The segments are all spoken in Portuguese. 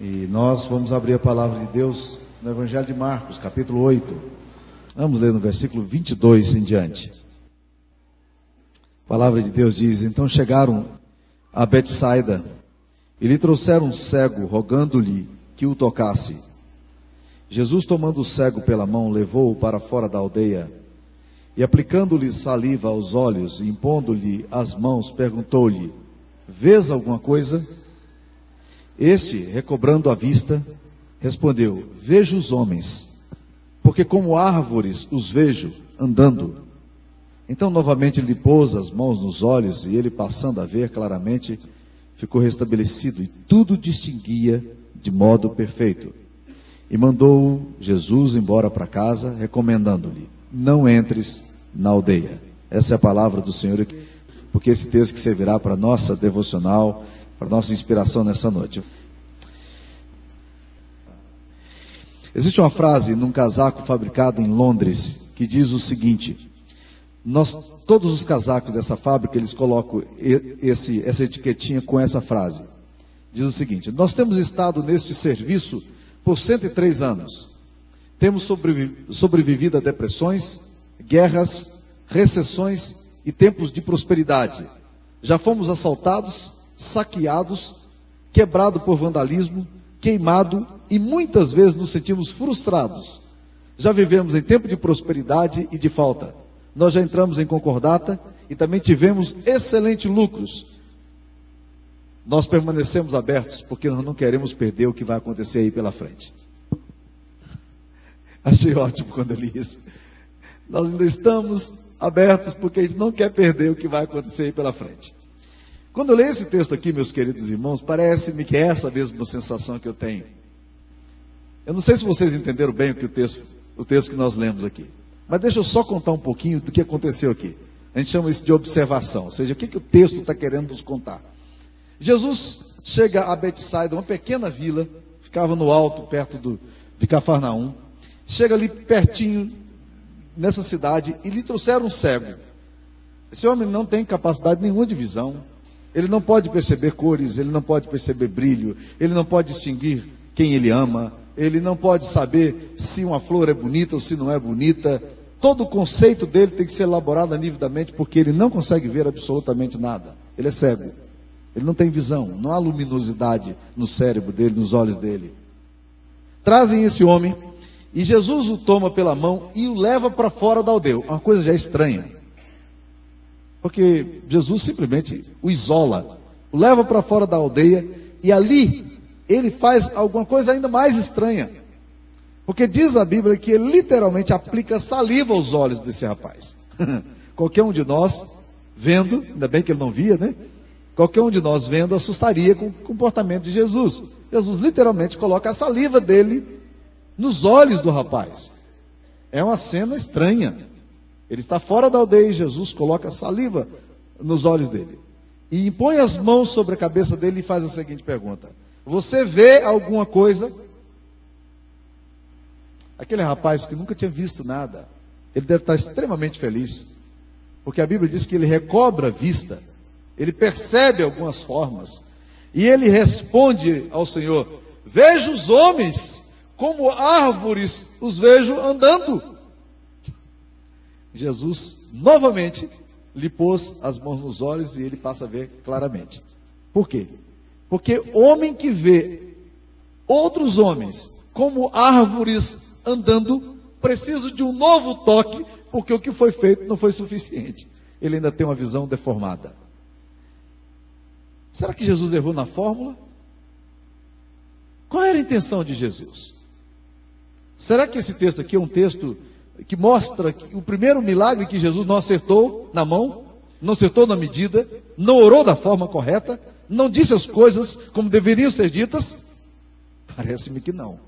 E nós vamos abrir a palavra de Deus no Evangelho de Marcos, capítulo 8. Vamos ler no versículo 22 em diante. A palavra de Deus diz: Então chegaram a Betsaida e lhe trouxeram um cego, rogando-lhe que o tocasse. Jesus, tomando o cego pela mão, levou-o para fora da aldeia e, aplicando-lhe saliva aos olhos e impondo-lhe as mãos, perguntou-lhe: Vês alguma coisa? Este, recobrando a vista, respondeu: Vejo os homens, porque como árvores os vejo andando. Então novamente lhe pôs as mãos nos olhos e ele, passando a ver claramente, ficou restabelecido e tudo distinguia de modo perfeito. E mandou Jesus embora para casa, recomendando-lhe: Não entres na aldeia. Essa é a palavra do Senhor, porque esse texto que servirá para nossa devocional para nossa inspiração nessa noite. Existe uma frase num casaco fabricado em Londres que diz o seguinte: nós, todos os casacos dessa fábrica, eles colocam esse, essa etiquetinha com essa frase. Diz o seguinte: Nós temos estado neste serviço por 103 anos. Temos sobrevivido a depressões, guerras, recessões e tempos de prosperidade. Já fomos assaltados, saqueados, quebrado por vandalismo, queimado e muitas vezes nos sentimos frustrados. Já vivemos em tempo de prosperidade e de falta. Nós já entramos em concordata e também tivemos excelentes lucros. Nós permanecemos abertos porque nós não queremos perder o que vai acontecer aí pela frente. Achei ótimo quando eu li isso. Nós ainda estamos abertos porque a gente não quer perder o que vai acontecer aí pela frente. Quando eu leio esse texto aqui, meus queridos irmãos, parece-me que é essa mesma sensação que eu tenho. Eu não sei se vocês entenderam bem o que o texto, o texto que nós lemos aqui. Mas deixa eu só contar um pouquinho do que aconteceu aqui. A gente chama isso de observação, ou seja, o que, que o texto está querendo nos contar. Jesus chega a Betsaida, uma pequena vila, ficava no alto, perto do, de Cafarnaum. Chega ali pertinho, nessa cidade, e lhe trouxeram um cego. Esse homem não tem capacidade nenhuma de visão, ele não pode perceber cores, ele não pode perceber brilho, ele não pode distinguir quem ele ama, ele não pode saber se uma flor é bonita ou se não é bonita. Todo o conceito dele tem que ser elaborado a nível da mente, porque ele não consegue ver absolutamente nada. Ele é cego. Ele não tem visão, não há luminosidade no cérebro dele, nos olhos dele. Trazem esse homem e Jesus o toma pela mão e o leva para fora da aldeia. Uma coisa já estranha. Porque Jesus simplesmente o isola, o leva para fora da aldeia e ali ele faz alguma coisa ainda mais estranha. Porque diz a Bíblia que ele literalmente aplica saliva aos olhos desse rapaz. Qualquer um de nós, vendo, ainda bem que ele não via, né? Qualquer um de nós vendo assustaria com o comportamento de Jesus. Jesus literalmente coloca a saliva dele nos olhos do rapaz. É uma cena estranha. Ele está fora da aldeia e Jesus coloca saliva nos olhos dele. E impõe as mãos sobre a cabeça dele e faz a seguinte pergunta: Você vê alguma coisa? Aquele rapaz que nunca tinha visto nada, ele deve estar extremamente feliz, porque a Bíblia diz que ele recobra a vista, ele percebe algumas formas, e ele responde ao Senhor: Vejo os homens como árvores, os vejo andando. Jesus novamente lhe pôs as mãos nos olhos e ele passa a ver claramente. Por quê? Porque homem que vê outros homens como árvores andando, precisa de um novo toque, porque o que foi feito não foi suficiente. Ele ainda tem uma visão deformada. Será que Jesus errou na fórmula? Qual era a intenção de Jesus? Será que esse texto aqui é um texto que mostra que o primeiro milagre que Jesus não acertou na mão, não acertou na medida, não orou da forma correta, não disse as coisas como deveriam ser ditas? Parece-me que não.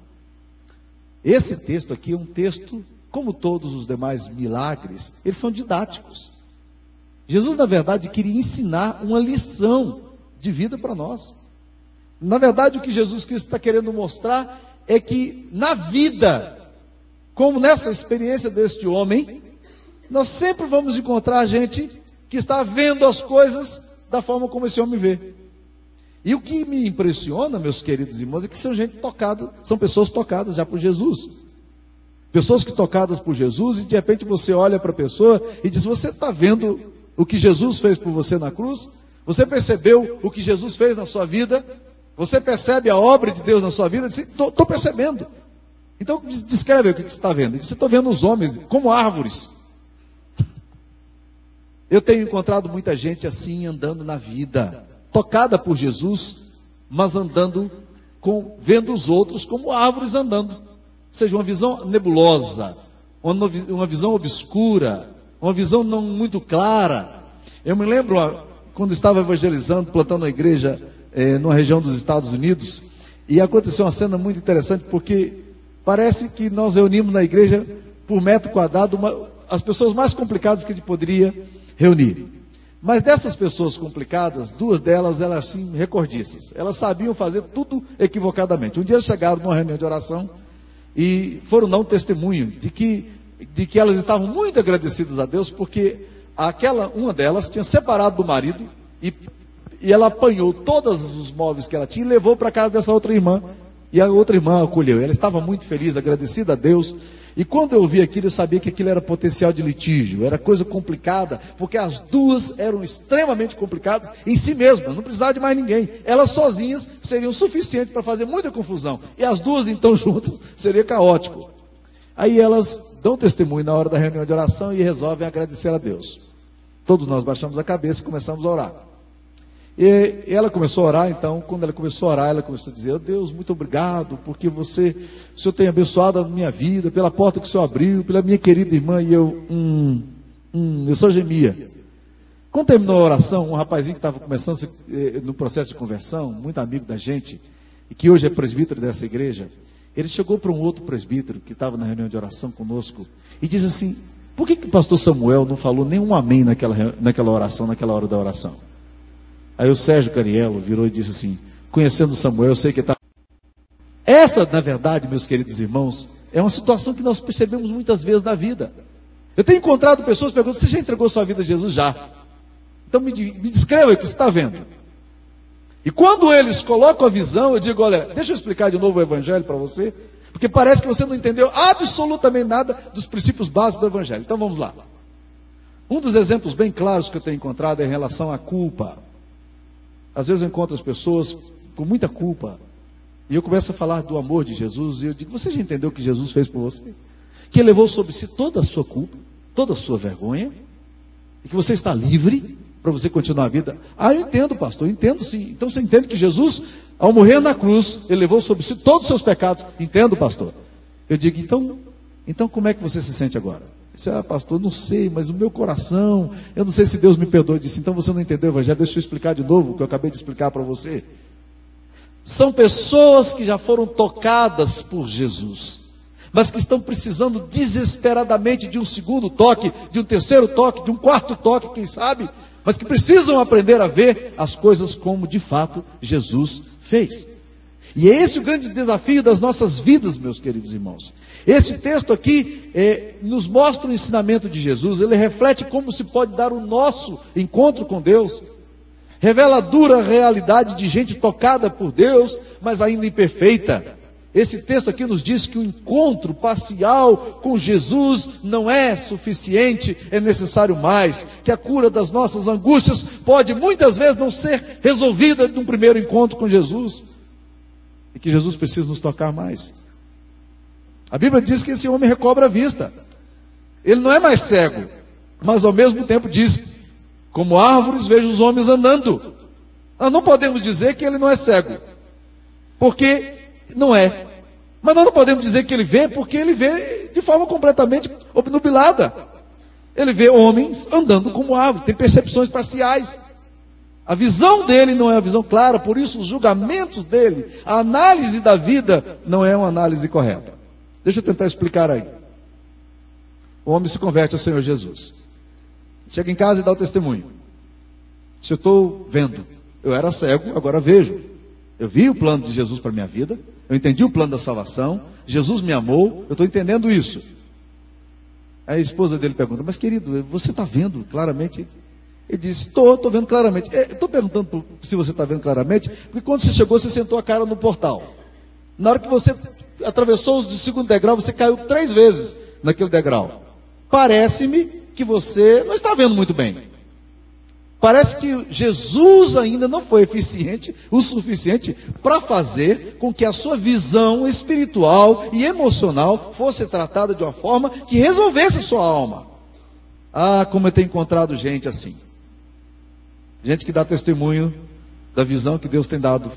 Esse texto aqui é um texto, como todos os demais milagres, eles são didáticos. Jesus, na verdade, queria ensinar uma lição de vida para nós. Na verdade, o que Jesus Cristo está querendo mostrar é que na vida como nessa experiência deste homem, nós sempre vamos encontrar gente que está vendo as coisas da forma como esse homem vê. E o que me impressiona, meus queridos irmãos, é que são gente tocada, são pessoas tocadas já por Jesus. Pessoas que tocadas por Jesus e de repente você olha para a pessoa e diz: Você está vendo o que Jesus fez por você na cruz? Você percebeu o que Jesus fez na sua vida? Você percebe a obra de Deus na sua vida? Estou percebendo. Então descreve o que você está vendo. Você está vendo os homens como árvores. Eu tenho encontrado muita gente assim andando na vida tocada por Jesus, mas andando com, vendo os outros como árvores andando. Ou seja, uma visão nebulosa, uma, visão obscura, uma visão não muito clara. Eu me lembro quando estava evangelizando, plantando a igreja eh, numa região dos Estados Unidos, e aconteceu uma cena muito interessante, porque parece que nós reunimos na igreja, por metro quadrado, uma, as pessoas mais complicadas que a gente poderia reunir. Mas dessas pessoas complicadas, duas delas eram assim recordiças. Elas sabiam fazer tudo equivocadamente. Um dia elas chegaram numa reunião de oração e foram dar um testemunho de que, de que elas estavam muito agradecidas a Deus porque aquela uma delas tinha separado do marido e, e ela apanhou todos os móveis que ela tinha e levou para casa dessa outra irmã. E a outra irmã acolheu. Ela estava muito feliz, agradecida a Deus. E quando eu vi aquilo, eu sabia que aquilo era potencial de litígio, era coisa complicada, porque as duas eram extremamente complicadas em si mesmas, não precisava de mais ninguém. Elas sozinhas seriam suficientes para fazer muita confusão. E as duas, então, juntas, seria caótico. Aí elas dão testemunho na hora da reunião de oração e resolvem agradecer a Deus. Todos nós baixamos a cabeça e começamos a orar. E ela começou a orar, então, quando ela começou a orar, ela começou a dizer: oh, Deus, muito obrigado, porque você, o Senhor tem abençoado a minha vida, pela porta que o Senhor abriu, pela minha querida irmã, e eu, hum, hum, eu só gemia. Quando terminou a oração, um rapazinho que estava começando eh, no processo de conversão, muito amigo da gente, e que hoje é presbítero dessa igreja, ele chegou para um outro presbítero que estava na reunião de oração conosco e disse assim: Por que, que o pastor Samuel não falou nenhum amém naquela, naquela oração, naquela hora da oração? Aí o Sérgio Cariello virou e disse assim: Conhecendo Samuel, eu sei que está. Essa, na verdade, meus queridos irmãos, é uma situação que nós percebemos muitas vezes na vida. Eu tenho encontrado pessoas perguntando: Você já entregou sua vida a Jesus? Já. Então me, me descreva o que você está vendo. E quando eles colocam a visão, eu digo: Olha, deixa eu explicar de novo o Evangelho para você, porque parece que você não entendeu absolutamente nada dos princípios básicos do Evangelho. Então vamos lá. Um dos exemplos bem claros que eu tenho encontrado é em relação à culpa. Às vezes eu encontro as pessoas com muita culpa. E eu começo a falar do amor de Jesus. E eu digo: Você já entendeu o que Jesus fez por você? Que ele levou sobre si toda a sua culpa, toda a sua vergonha. E que você está livre para você continuar a vida. Ah, eu entendo, pastor, eu entendo sim. Então você entende que Jesus, ao morrer na cruz, ele levou sobre si todos os seus pecados. Entendo, pastor. Eu digo: Então, então como é que você se sente agora? Disse, ah, pastor, não sei, mas o meu coração, eu não sei se Deus me perdoa. Eu disse, então você não entendeu evangelho, deixa eu explicar de novo o que eu acabei de explicar para você. São pessoas que já foram tocadas por Jesus, mas que estão precisando desesperadamente de um segundo toque, de um terceiro toque, de um quarto toque, quem sabe, mas que precisam aprender a ver as coisas como de fato Jesus fez. E é esse o grande desafio das nossas vidas, meus queridos irmãos. Esse texto aqui é, nos mostra o ensinamento de Jesus, ele reflete como se pode dar o nosso encontro com Deus. Revela a dura realidade de gente tocada por Deus, mas ainda imperfeita. Esse texto aqui nos diz que o encontro parcial com Jesus não é suficiente, é necessário mais. Que a cura das nossas angústias pode muitas vezes não ser resolvida num primeiro encontro com Jesus e que Jesus precisa nos tocar mais. A Bíblia diz que esse homem recobra a vista. Ele não é mais cego, mas ao mesmo tempo diz: como árvores vejo os homens andando. Nós não podemos dizer que ele não é cego, porque não é. Mas nós não podemos dizer que ele vê, porque ele vê de forma completamente obnubilada. Ele vê homens andando como árvores, tem percepções parciais. A visão dele não é a visão clara, por isso os julgamentos dele, a análise da vida não é uma análise correta. Deixa eu tentar explicar aí. O homem se converte ao Senhor Jesus. Chega em casa e dá o testemunho. Se eu estou vendo, eu era cego, agora vejo. Eu vi o plano de Jesus para minha vida, eu entendi o plano da salvação, Jesus me amou, eu estou entendendo isso. Aí a esposa dele pergunta, mas querido, você está vendo claramente? Ele disse: Estou, estou vendo claramente. Estou perguntando se você está vendo claramente, porque quando você chegou, você sentou a cara no portal. Na hora que você atravessou o segundo degrau, você caiu três vezes naquele degrau. Parece-me que você não está vendo muito bem. Parece que Jesus ainda não foi eficiente o suficiente para fazer com que a sua visão espiritual e emocional fosse tratada de uma forma que resolvesse a sua alma. Ah, como eu tenho encontrado gente assim. Gente que dá testemunho da visão que Deus tem dado,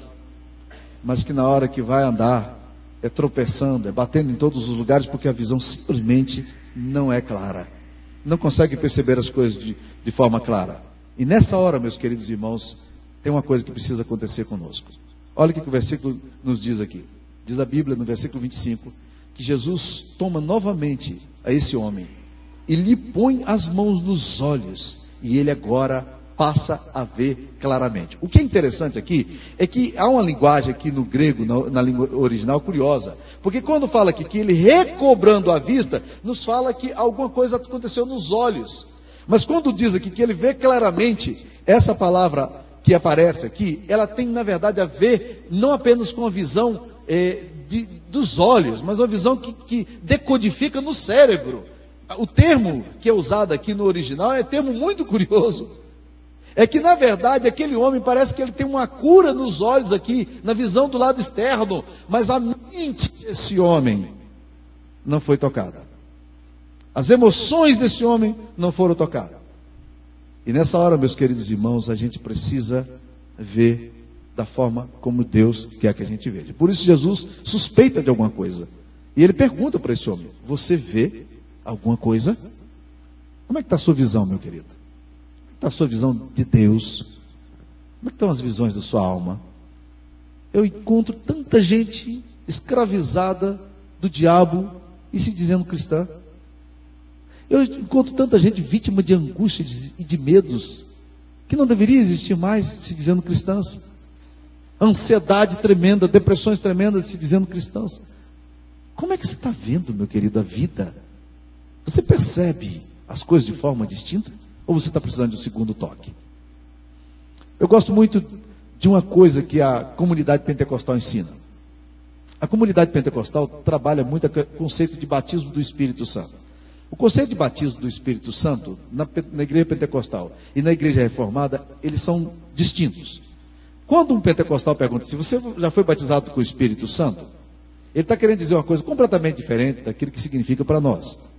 mas que na hora que vai andar é tropeçando, é batendo em todos os lugares porque a visão simplesmente não é clara. Não consegue perceber as coisas de, de forma clara. E nessa hora, meus queridos irmãos, tem uma coisa que precisa acontecer conosco. Olha o que o versículo nos diz aqui. Diz a Bíblia no versículo 25 que Jesus toma novamente a esse homem e lhe põe as mãos nos olhos e ele agora passa a ver claramente. O que é interessante aqui é que há uma linguagem aqui no grego, na, na língua original, curiosa. Porque quando fala aqui que ele recobrando a vista, nos fala que alguma coisa aconteceu nos olhos. Mas quando diz aqui que ele vê claramente, essa palavra que aparece aqui, ela tem na verdade a ver não apenas com a visão é, de, dos olhos, mas uma visão que, que decodifica no cérebro. O termo que é usado aqui no original é termo muito curioso. É que na verdade aquele homem parece que ele tem uma cura nos olhos aqui, na visão do lado externo, mas a mente desse homem não foi tocada. As emoções desse homem não foram tocadas. E nessa hora, meus queridos irmãos, a gente precisa ver da forma como Deus quer que a gente veja. Por isso Jesus suspeita de alguma coisa. E ele pergunta para esse homem: Você vê alguma coisa? Como é que está a sua visão, meu querido? Está a sua visão de Deus? Como é estão as visões da sua alma? Eu encontro tanta gente escravizada do diabo e se dizendo cristã. Eu encontro tanta gente vítima de angústia e de medos que não deveria existir mais se dizendo cristãs. Ansiedade tremenda, depressões tremendas se dizendo cristãs. Como é que você está vendo, meu querido, a vida? Você percebe as coisas de forma distinta? Ou você está precisando de um segundo toque? Eu gosto muito de uma coisa que a comunidade pentecostal ensina. A comunidade pentecostal trabalha muito o conceito de batismo do Espírito Santo. O conceito de batismo do Espírito Santo, na, na, igreja pentecostal e na igreja reformada, eles são distintos. Quando um pentecostal pergunta se você já foi batizado com o Espírito Santo, ele está querendo dizer uma coisa completamente diferente daquilo que significa para nós.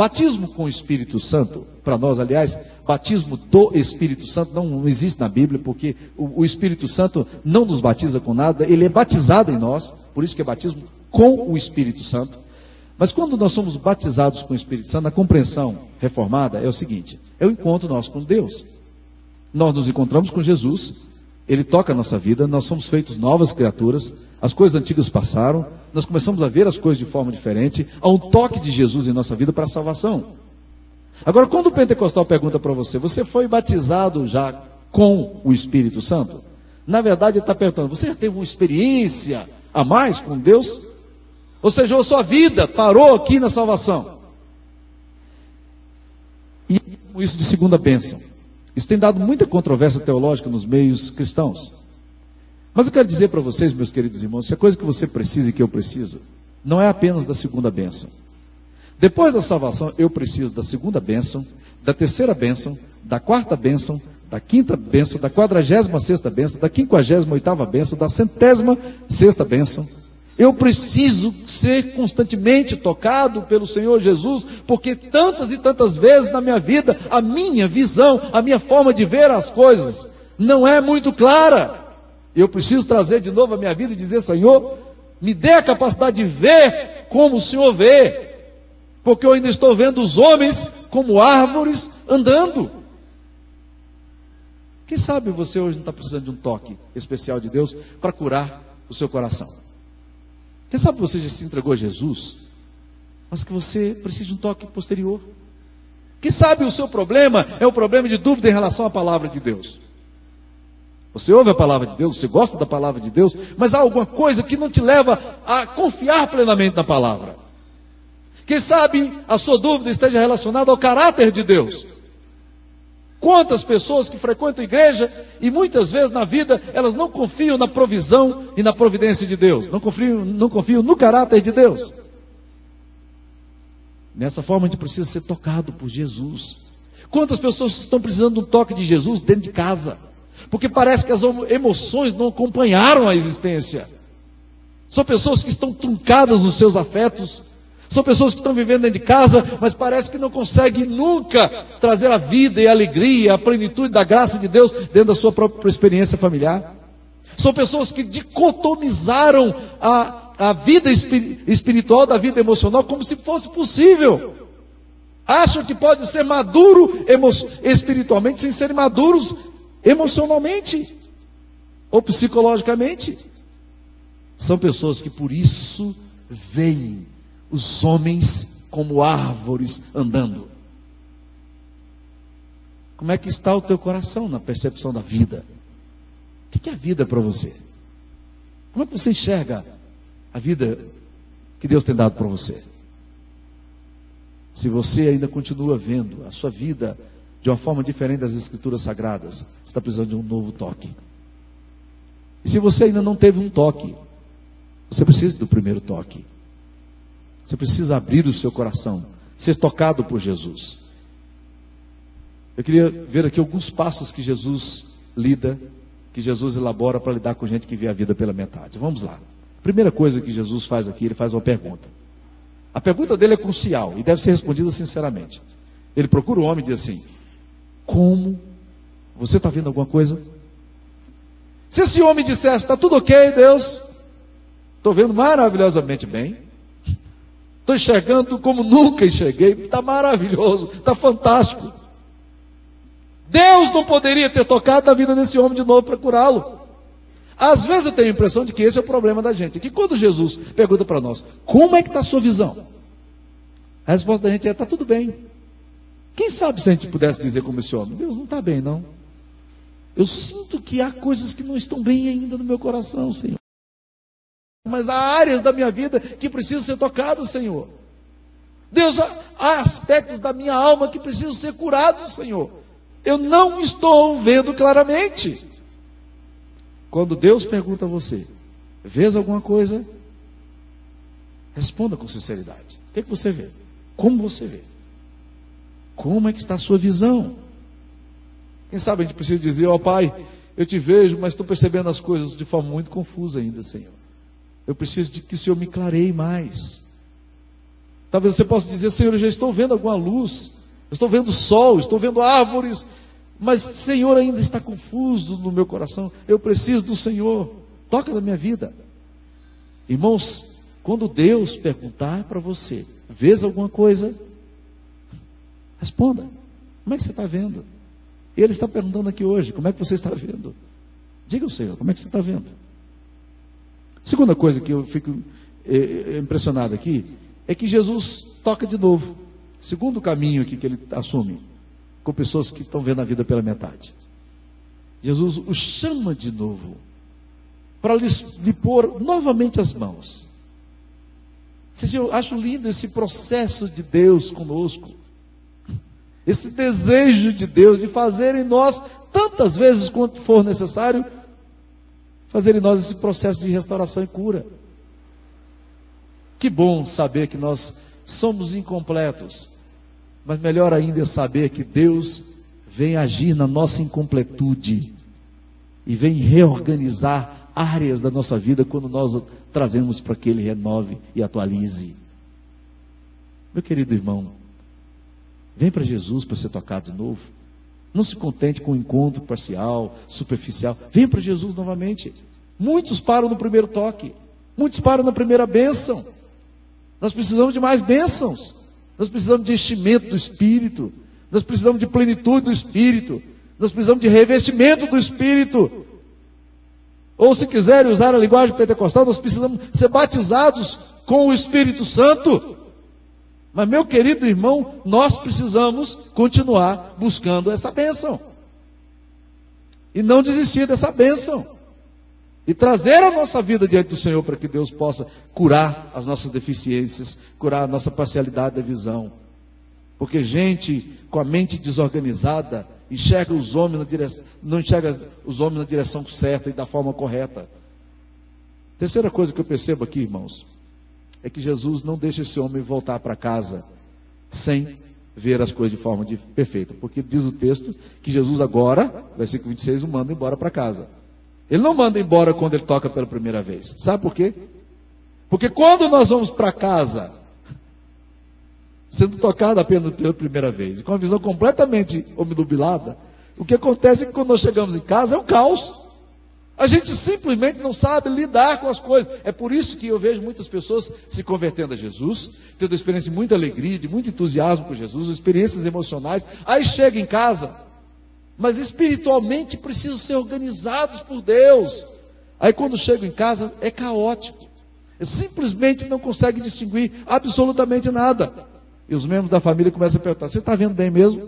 Batismo com o Espírito Santo, para nós, aliás, batismo do Espírito Santo não, existe na Bíblia, porque o, o, Espírito Santo não nos batiza com nada, ele é batizado em nós, por isso que é batismo com o Espírito Santo. Mas quando nós somos batizados com o Espírito Santo, a compreensão reformada é o seguinte: é o encontro nosso com Deus. Nós nos encontramos com Jesus, Ele toca a nossa vida, nós somos feitos novas criaturas, as coisas antigas passaram, nós começamos a ver as coisas de forma diferente, há um toque de Jesus em nossa vida para a salvação. Agora, quando o pentecostal pergunta para você, você foi batizado já com o Espírito Santo? Na verdade, ele está perguntando, você já teve uma experiência a mais com Deus? Ou seja, a sua vida parou aqui na salvação. E isso de segunda bênção. Isso tem dado muita controvérsia teológica nos meios cristãos. Mas eu quero dizer para vocês, meus queridos irmãos, que a coisa que você precisa e que eu preciso não é apenas da segunda bênção. Depois da salvação, eu preciso da segunda bênção, da terceira bênção, da quarta bênção, da quinta bênção, da quadragésima sexta bênção, da quinquagésima oitava bênção, da centésima sexta bênção, eu preciso ser constantemente tocado pelo Senhor Jesus, porque tantas e tantas vezes na minha vida, a minha visão, a minha forma de ver as coisas não é muito clara. Eu preciso trazer de novo a minha vida e dizer: Senhor, me dê a capacidade de ver como o Senhor vê, porque eu ainda estou vendo os homens como árvores andando. Quem sabe você hoje não está precisando de um toque especial de Deus para curar o seu coração? Quem sabe você já se entregou a Jesus, mas que você precisa de um toque posterior. Quem sabe o seu problema é o problema de dúvida em relação à palavra de Deus. Você ouve a palavra de Deus, você gosta da palavra de Deus, mas há alguma coisa que não te leva a confiar plenamente na palavra. Quem sabe a sua dúvida esteja relacionada ao caráter de Deus. Quantas pessoas que frequentam a igreja e muitas vezes na vida elas não confiam na provisão e na providência de Deus, não confiam, não confiam no caráter de Deus. Nessa forma a gente precisa ser tocado por Jesus. Quantas pessoas estão precisando de um toque de Jesus dentro de casa? Porque parece que as emoções não acompanharam a existência. São pessoas que estão truncadas nos seus afetos, são pessoas que estão vivendo dentro de casa, mas parece que não conseguem nunca trazer a vida e a alegria, a plenitude da graça de Deus dentro da sua própria experiência familiar. São pessoas que dicotomizaram a, a vida espiritual da vida emocional como se fosse possível. Acham que pode ser maduro espiritualmente sem serem maduros emocionalmente ou psicologicamente. São pessoas que por isso veem os homens como árvores andando. Como é que está o teu coração na percepção da vida? O que é a vida para você? Como é que você enxerga a vida que Deus tem dado para você? Se você ainda continua vendo a sua vida de uma forma diferente das Escrituras Sagradas, você está precisando de um novo toque. E se você ainda não teve um toque, você precisa do primeiro toque. Você precisa abrir o seu coração, ser tocado por Jesus. Eu queria ver aqui alguns passos que Jesus lida, que Jesus elabora para lidar com gente que vê a vida pela metade. Vamos lá. Primeira coisa que Jesus faz aqui, ele faz uma pergunta. A pergunta dele é crucial e deve ser respondida sinceramente. Ele procura o homem e diz assim: Como? Você está vendo alguma coisa? Se esse homem dissesse, está tudo ok, Deus, estou vendo maravilhosamente bem, Estou enxergando como nunca enxerguei. Está maravilhoso, está fantástico. Deus não poderia ter tocado na vida desse homem de novo para curá-lo. Às vezes eu tenho a impressão de que esse é o problema da gente. Que quando Jesus pergunta para nós, como é que está a sua visão? A resposta da gente é, está tudo bem. Quem sabe se a gente pudesse dizer como esse homem, Deus não está bem não. Eu sinto que há coisas que não estão bem ainda no meu coração, Senhor. Mas há áreas da minha vida que precisam ser tocadas, Senhor. Deus, há aspectos da minha alma que precisam ser curados, Senhor. Eu não estou vendo claramente. Quando Deus pergunta a você, vês alguma coisa? Responda com sinceridade. O que, é que você vê? Como você vê? Como é que está a sua visão? Quem sabe a gente precisa dizer, ó oh, Pai, eu te vejo, mas estou percebendo as coisas de forma muito confusa ainda, Senhor. Eu preciso de que o Senhor me clareie mais. Talvez você possa dizer, Senhor, eu já estou vendo alguma luz, estou vendo sol, estou vendo árvores, mas Senhor ainda está confuso no meu coração. Eu preciso do Senhor. Toca na minha vida. Irmãos, quando Deus perguntar para você, vês alguma coisa? Responda. Como é que você está vendo? Ele está perguntando aqui hoje, como é que você está vendo? Diga ao Senhor, como é que você está vendo? Segunda coisa que eu fico é, impressionado aqui é que Jesus toca de novo. Segundo caminho aqui que ele assume com pessoas que estão vendo a vida pela metade. Jesus o chama de novo para lhe, lhe pôr novamente as mãos. Eu acho lindo esse processo de Deus conosco. Esse desejo de Deus de fazer em nós, tantas vezes quanto for necessário, fazer em nós esse processo de restauração e cura. Que bom saber que nós somos incompletos, mas melhor ainda é saber que Deus vem agir na nossa incompletude e vem reorganizar áreas da nossa vida quando nós trazemos para que Ele renove e atualize. Meu querido irmão, vem para Jesus para ser tocado de novo. Não se contente com o um encontro parcial, superficial. Venha para Jesus novamente. Muitos param no primeiro toque. Muitos param na primeira bênção. Nós precisamos de mais bênçãos. Nós precisamos de enchimento do Espírito. Nós precisamos de plenitude do Espírito. Nós precisamos de revestimento do Espírito. Ou se quiserem usar a linguagem pentecostal, nós precisamos ser batizados com o Espírito Santo. Mas, meu querido irmão, nós precisamos continuar buscando essa bênção. E não desistir dessa bênção. E trazer a nossa vida diante do Senhor para que Deus possa curar as nossas deficiências, curar a nossa parcialidade da visão. Porque gente com a mente desorganizada enxerga os homens na direção, não enxerga os homens na direção certa e da forma correta. Terceira coisa que eu percebo aqui, irmãos, é que Jesus não deixa esse homem voltar para casa sem ver as coisas de forma de, perfeita. Porque diz o texto que Jesus agora, versículo 26, o manda embora para casa. Ele não manda embora quando ele toca pela primeira vez. Sabe por quê? Porque quando nós vamos para casa, sendo tocado apenas pela primeira vez, e com a visão completamente obnubilada, o que acontece é que quando nós chegamos em casa é um caos. A gente simplesmente não sabe lidar com as coisas. É por isso que eu vejo muitas pessoas se convertendo a Jesus, tendo experiência de muita alegria, de muito entusiasmo com Jesus, experiências emocionais. Aí chega em casa, mas espiritualmente precisam ser organizados por Deus. Aí quando chegam em casa é caótico. É simplesmente não consegue distinguir absolutamente nada. E os membros da família começam a perguntar: Você está vendo bem mesmo?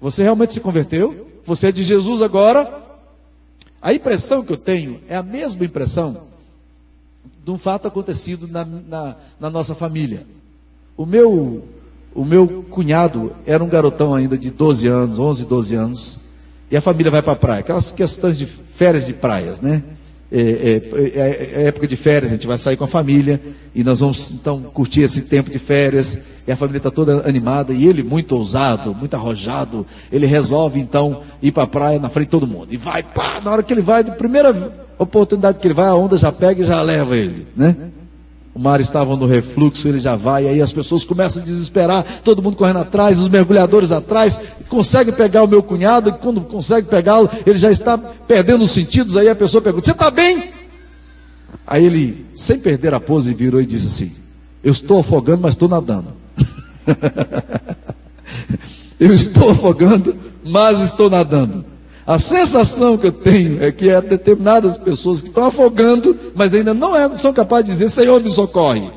Você realmente se converteu? Você é de Jesus agora? A impressão que eu tenho é a mesma impressão de um fato acontecido na, na, na nossa família. O meu, o meu cunhado era um garotão ainda de 12 anos, 11, 12 anos, e a família vai para a praia, aquelas questões de férias de praias, né? É, é, é, é, época de férias, a gente vai sair com a família e nós vamos então curtir esse tempo de férias. E a família está toda animada e ele, muito ousado, muito arrojado, ele resolve então ir para a praia na frente de todo mundo. E vai, pá, na hora que ele vai, primeira oportunidade que ele vai, a onda já pega e já leva ele, né? O mar estava no refluxo, ele já vai, aí as pessoas começam a desesperar, todo mundo correndo atrás, os mergulhadores atrás, consegue pegar o meu cunhado, e quando consegue pegá-lo, ele já está perdendo os sentidos, aí a pessoa pergunta, você está bem? Aí ele, sem perder a pose, virou e disse assim, eu estou afogando, mas estou nadando. eu estou afogando, mas estou nadando. A sensação que eu tenho é que há determinadas pessoas que estão afogando, mas ainda não é, são capazes de dizer, Senhor, me socorre.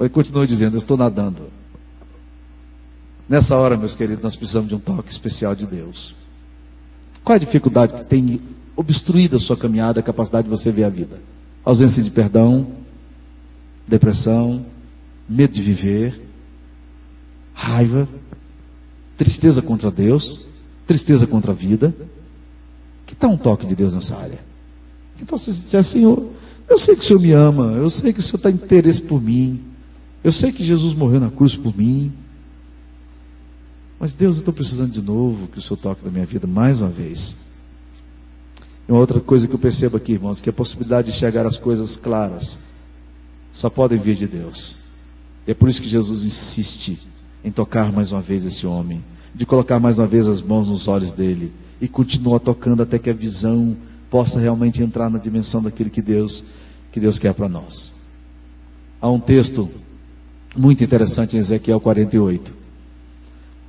Ele continua dizendo, eu estou nadando. Nessa hora, meus queridos, nós precisamos de um toque especial de Deus. Qual é a dificuldade que tem obstruído a sua caminhada, a capacidade de você ver a vida? Ausência de perdão, depressão, medo de viver, raiva, tristeza contra Deus, tristeza contra a vida. Que tal um toque de Deus nessa área? Que tal você dizer, Senhor, eu sei que o Senhor me ama, eu sei que o Senhor está interesse por mim, eu sei que Jesus morreu na cruz por mim, mas Deus, eu estou precisando de novo que o Senhor toque na minha vida mais uma vez. E uma outra coisa que eu percebo aqui, irmãos, que a possibilidade de chegar às coisas claras só podem vir de Deus. E é por isso que Jesus insiste em tocar mais uma vez esse homem de colocar mais uma vez as mãos nos olhos dele e continua tocando até que a visão possa realmente entrar na dimensão daquilo que Deus que Deus quer para nós. Há um texto muito interessante em Ezequiel 48.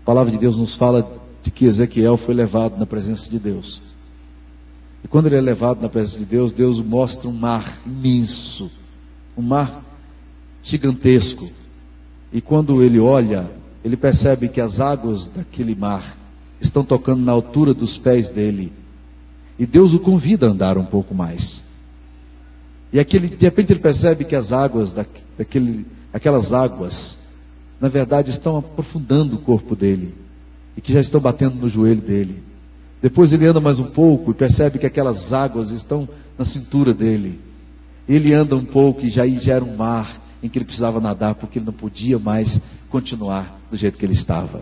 A palavra de Deus nos fala de que Ezequiel foi levado na presença de Deus. E quando ele é levado na presença de Deus, Deus mostra um mar imenso, um mar gigantesco. E quando ele olha, ele percebe que as águas daquele mar estão tocando na altura dos pés dele. E Deus o convida a andar um pouco mais. E aquele, de repente ele percebe que as águas, daquele, aquelas águas, na verdade estão aprofundando o corpo dele. E que já estão batendo no joelho dele. Depois ele anda mais um pouco e percebe que aquelas águas estão na cintura dele. Ele anda um pouco e já gera um mar em que ele precisava nadar porque ele não podia mais continuar do jeito que ele estava.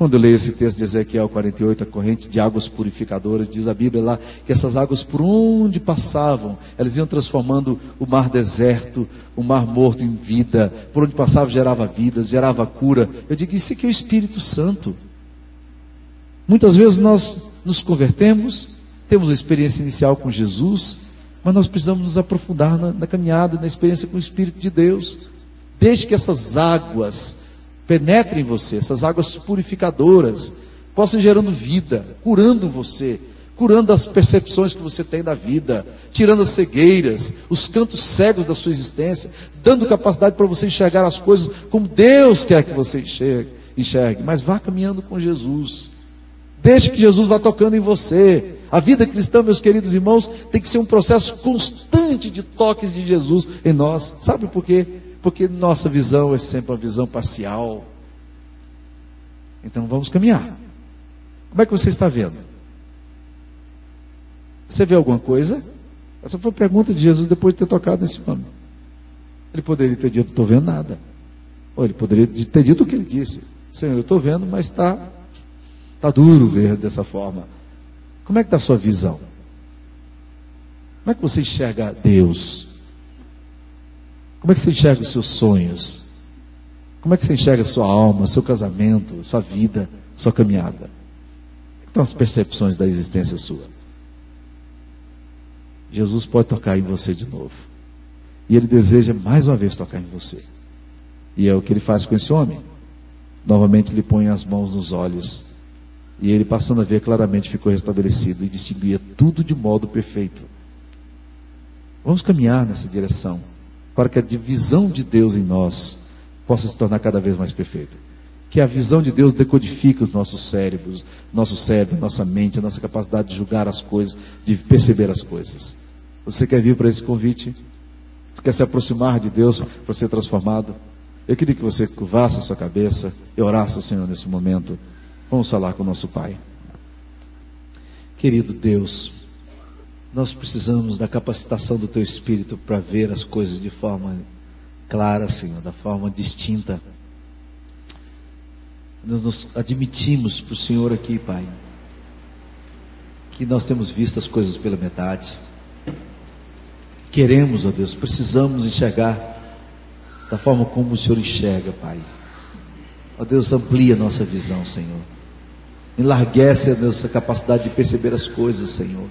Quando eu leio esse texto de Ezequiel 48, a corrente de águas purificadoras, diz a Bíblia lá que essas águas por onde passavam, elas iam transformando o mar deserto, o mar morto em vida, por onde passava gerava vida, gerava cura. Eu digo, isso aqui é o Espírito Santo. Muitas vezes nós nos convertemos, temos a experiência inicial com Jesus, mas nós precisamos nos aprofundar na, na caminhada, na experiência com o Espírito de Deus. Deixe que essas águas penetrem em você, essas águas purificadoras, possam gerando vida, curando você, curando as percepções que você tem da vida, tirando as cegueiras, os cantos cegos da sua existência, dando capacidade para você enxergar as coisas como Deus quer que você enxergue, enxergue. Mas vá caminhando com Jesus. Deixe que Jesus vá tocando em você. A vida cristã, meus queridos irmãos, tem que ser um processo constante de toques de Jesus em nós. Sabe por quê? porque nossa visão é sempre uma visão parcial. Então vamos caminhar. Como é que você está vendo? Você vê alguma coisa? Essa foi a pergunta de Jesus depois de ter tocado nesse homem. Ele poderia ter dito, não estou vendo nada. Ou ele poderia ter dito o que ele disse. Senhor, eu estou vendo, mas está tá duro ver dessa forma. Como é que está a sua visão? Como é que você enxerga Deus? Como é que você enxerga os seus sonhos? Como é que você enxerga a sua alma, seu casamento, sua vida, sua caminhada? Como estão as percepções da existência sua? Jesus pode tocar em você de novo. E ele deseja mais uma vez tocar em você. E é o que ele faz com esse homem. Novamente ele põe as mãos nos olhos. E ele, passando a ver claramente, ficou restabelecido e distinguia tudo de modo perfeito. Vamos caminhar nessa direção, para que a divisão de Deus em nós possa se tornar cada vez mais perfeita. Que a visão de Deus decodifique os nossos cérebros, nosso cérebro, nossa mente, a nossa capacidade de julgar as coisas, de perceber as coisas. Você quer vir para esse convite? Você quer se aproximar de Deus para ser transformado? Eu queria que você curvasse a sua cabeça e orasse ao Senhor nesse momento. Vamos falar com o nosso Pai. Querido Deus, nós precisamos da capacitação do Teu Espírito para ver as coisas de forma clara, Senhor, da forma distinta. Nós nos admitimos para o Senhor aqui, Pai, que nós temos visto as coisas pela metade. Queremos, ó Deus, precisamos enxergar da forma como o Senhor enxerga, Pai. Ó Deus, amplia nossa visão, Senhor. Enlarguece a nossa capacidade de perceber as coisas, Senhor.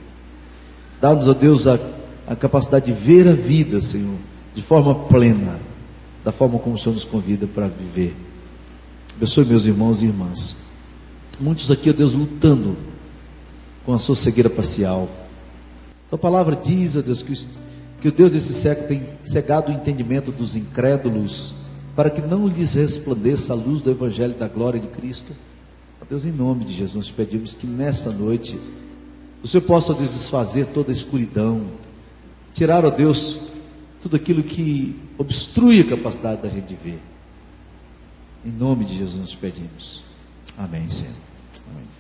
Dá-nos, ó Deus, a, a capacidade de ver a vida, Senhor, de forma plena, da forma como o Senhor nos convida para viver. Abençoe meus irmãos e irmãs. Muitos aqui, ó Deus, lutando com a sua cegueira parcial. A palavra diz, ó Deus, que que o Deus desse século tem cegado o entendimento dos incrédulos, para que não lhes resplandeça a luz do Evangelho da glória de Cristo. Ó Deus, em nome de Jesus, pedimos que nessa noite o Senhor possa desfazer toda a escuridão, tirar, ó Deus, tudo aquilo que obstrui a capacidade da gente de ver. Em nome de Jesus pedimos. Amém, Senhor. Amém.